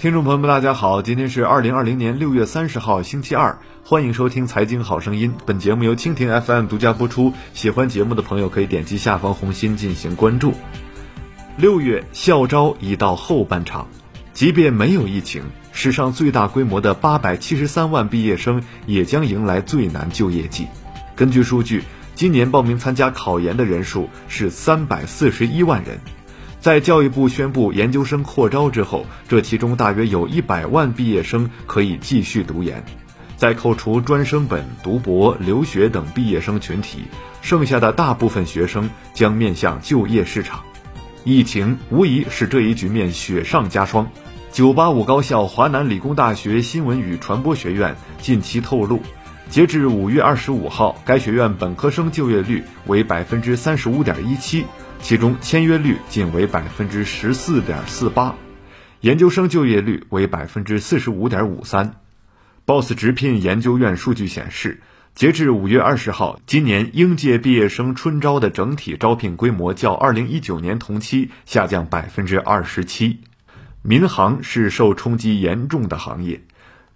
听众朋友们，大家好，今天是二零二零年六月三十号，星期二，欢迎收听《财经好声音》。本节目由蜻蜓 FM 独家播出。喜欢节目的朋友可以点击下方红心进行关注。六月校招已到后半场，即便没有疫情，史上最大规模的八百七十三万毕业生也将迎来最难就业季。根据数据。今年报名参加考研的人数是三百四十一万人，在教育部宣布研究生扩招之后，这其中大约有一百万毕业生可以继续读研。在扣除专升本、读博、留学等毕业生群体，剩下的大部分学生将面向就业市场。疫情无疑使这一局面雪上加霜。九八五高校华南理工大学新闻与传播学院近期透露。截至五月二十五号，该学院本科生就业率为百分之三十五点一七，其中签约率仅为百分之十四点四八，研究生就业率为百分之四十五点五三。BOSS 直聘研究院数据显示，截至五月二十号，今年应届毕业生春招的整体招聘规模较二零一九年同期下降百分之二十七。民航是受冲击严重的行业。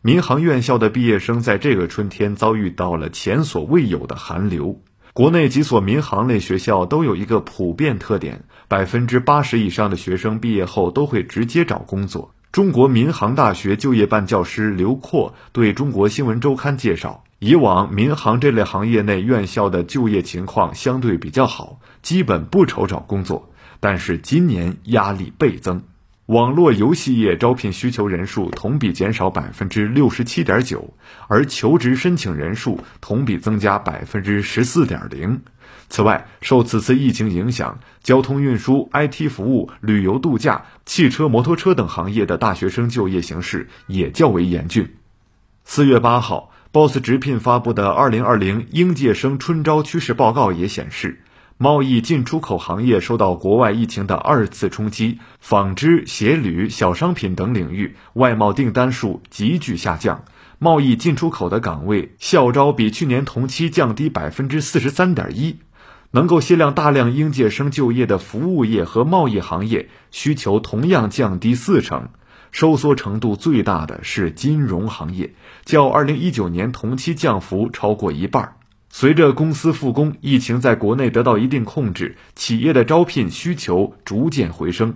民航院校的毕业生在这个春天遭遇到了前所未有的寒流。国内几所民航类学校都有一个普遍特点：百分之八十以上的学生毕业后都会直接找工作。中国民航大学就业办教师刘阔对中国新闻周刊介绍，以往民航这类行业内院校的就业情况相对比较好，基本不愁找工作，但是今年压力倍增。网络游戏业招聘需求人数同比减少百分之六十七点九，而求职申请人数同比增加百分之十四点零。此外，受此次疫情影响，交通运输、IT 服务、旅游度假、汽车、摩托车等行业的大学生就业形势也较为严峻。四月八号，BOSS 直聘发布的《二零二零应届生春招趋势报告》也显示。贸易进出口行业受到国外疫情的二次冲击，纺织、鞋履、小商品等领域外贸订单数急剧下降，贸易进出口的岗位校招比去年同期降低百分之四十三点一，能够限量大量应届生就业的服务业和贸易行业需求同样降低四成，收缩程度最大的是金融行业，较二零一九年同期降幅超过一半。随着公司复工，疫情在国内得到一定控制，企业的招聘需求逐渐回升，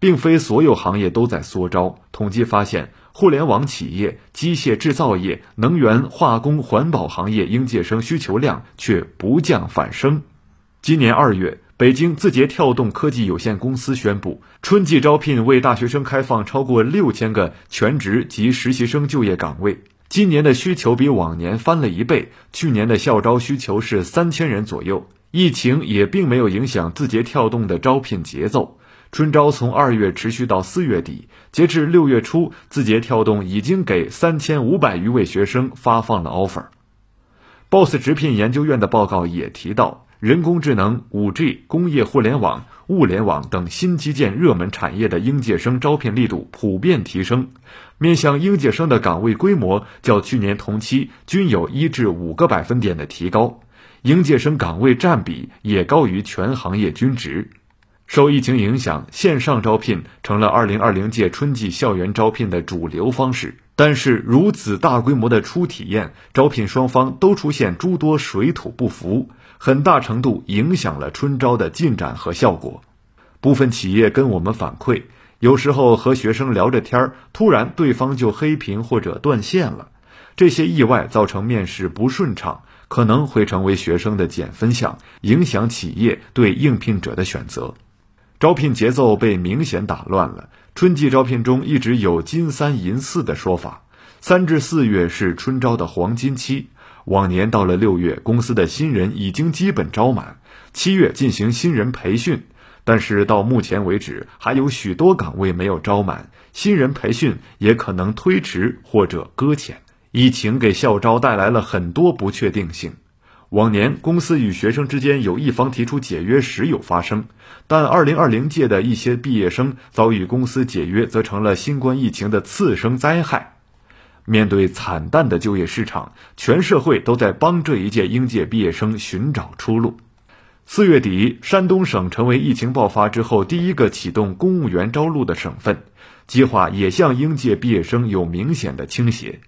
并非所有行业都在缩招。统计发现，互联网企业、机械制造业、能源化工、环保行业应届生需求量却不降反升。今年二月，北京字节跳动科技有限公司宣布，春季招聘为大学生开放超过六千个全职及实习生就业岗位。今年的需求比往年翻了一倍，去年的校招需求是三千人左右。疫情也并没有影响字节跳动的招聘节奏，春招从二月持续到四月底，截至六月初，字节跳动已经给三千五百余位学生发放了 offer。BOSS 直聘研究院的报告也提到。人工智能、五 G、工业互联网、物联网等新基建热门产业的应届生招聘力度普遍提升，面向应届生的岗位规模较去年同期均有一至五个百分点的提高，应届生岗位占比也高于全行业均值。受疫情影响，线上招聘成了2020届春季校园招聘的主流方式，但是如此大规模的初体验，招聘双方都出现诸多水土不服。很大程度影响了春招的进展和效果。部分企业跟我们反馈，有时候和学生聊着天儿，突然对方就黑屏或者断线了。这些意外造成面试不顺畅，可能会成为学生的减分项，影响企业对应聘者的选择。招聘节奏被明显打乱了。春季招聘中一直有“金三银四”的说法，三至四月是春招的黄金期。往年到了六月，公司的新人已经基本招满，七月进行新人培训，但是到目前为止还有许多岗位没有招满，新人培训也可能推迟或者搁浅。疫情给校招带来了很多不确定性。往年公司与学生之间有一方提出解约时有发生，但二零二零届的一些毕业生遭遇公司解约，则成了新冠疫情的次生灾害。面对惨淡的就业市场，全社会都在帮这一届应届毕业生寻找出路。四月底，山东省成为疫情爆发之后第一个启动公务员招录的省份。计划也向应届毕业生有明显的倾斜。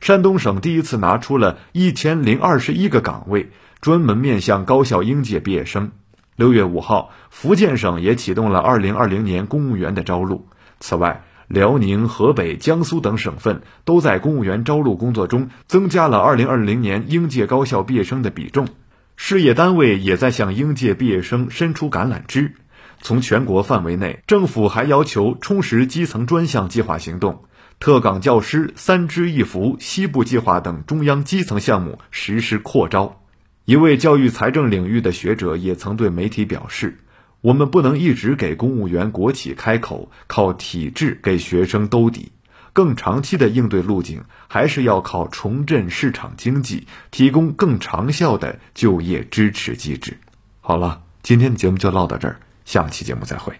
山东省第一次拿出了一千零二十一个岗位，专门面向高校应届毕业生。六月五号，福建省也启动了二零二零年公务员的招录。此外，辽宁、河北、江苏等省份都在公务员招录工作中增加了二零二零年应届高校毕业生的比重。事业单位也在向应届毕业生伸出橄榄枝。从全国范围内，政府还要求充实基层专项计划行动。特岗教师三支一扶、西部计划等中央基层项目实施扩招。一位教育财政领域的学者也曾对媒体表示：“我们不能一直给公务员、国企开口，靠体制给学生兜底。更长期的应对路径，还是要靠重振市场经济，提供更长效的就业支持机制。”好了，今天的节目就唠到这儿，下期节目再会。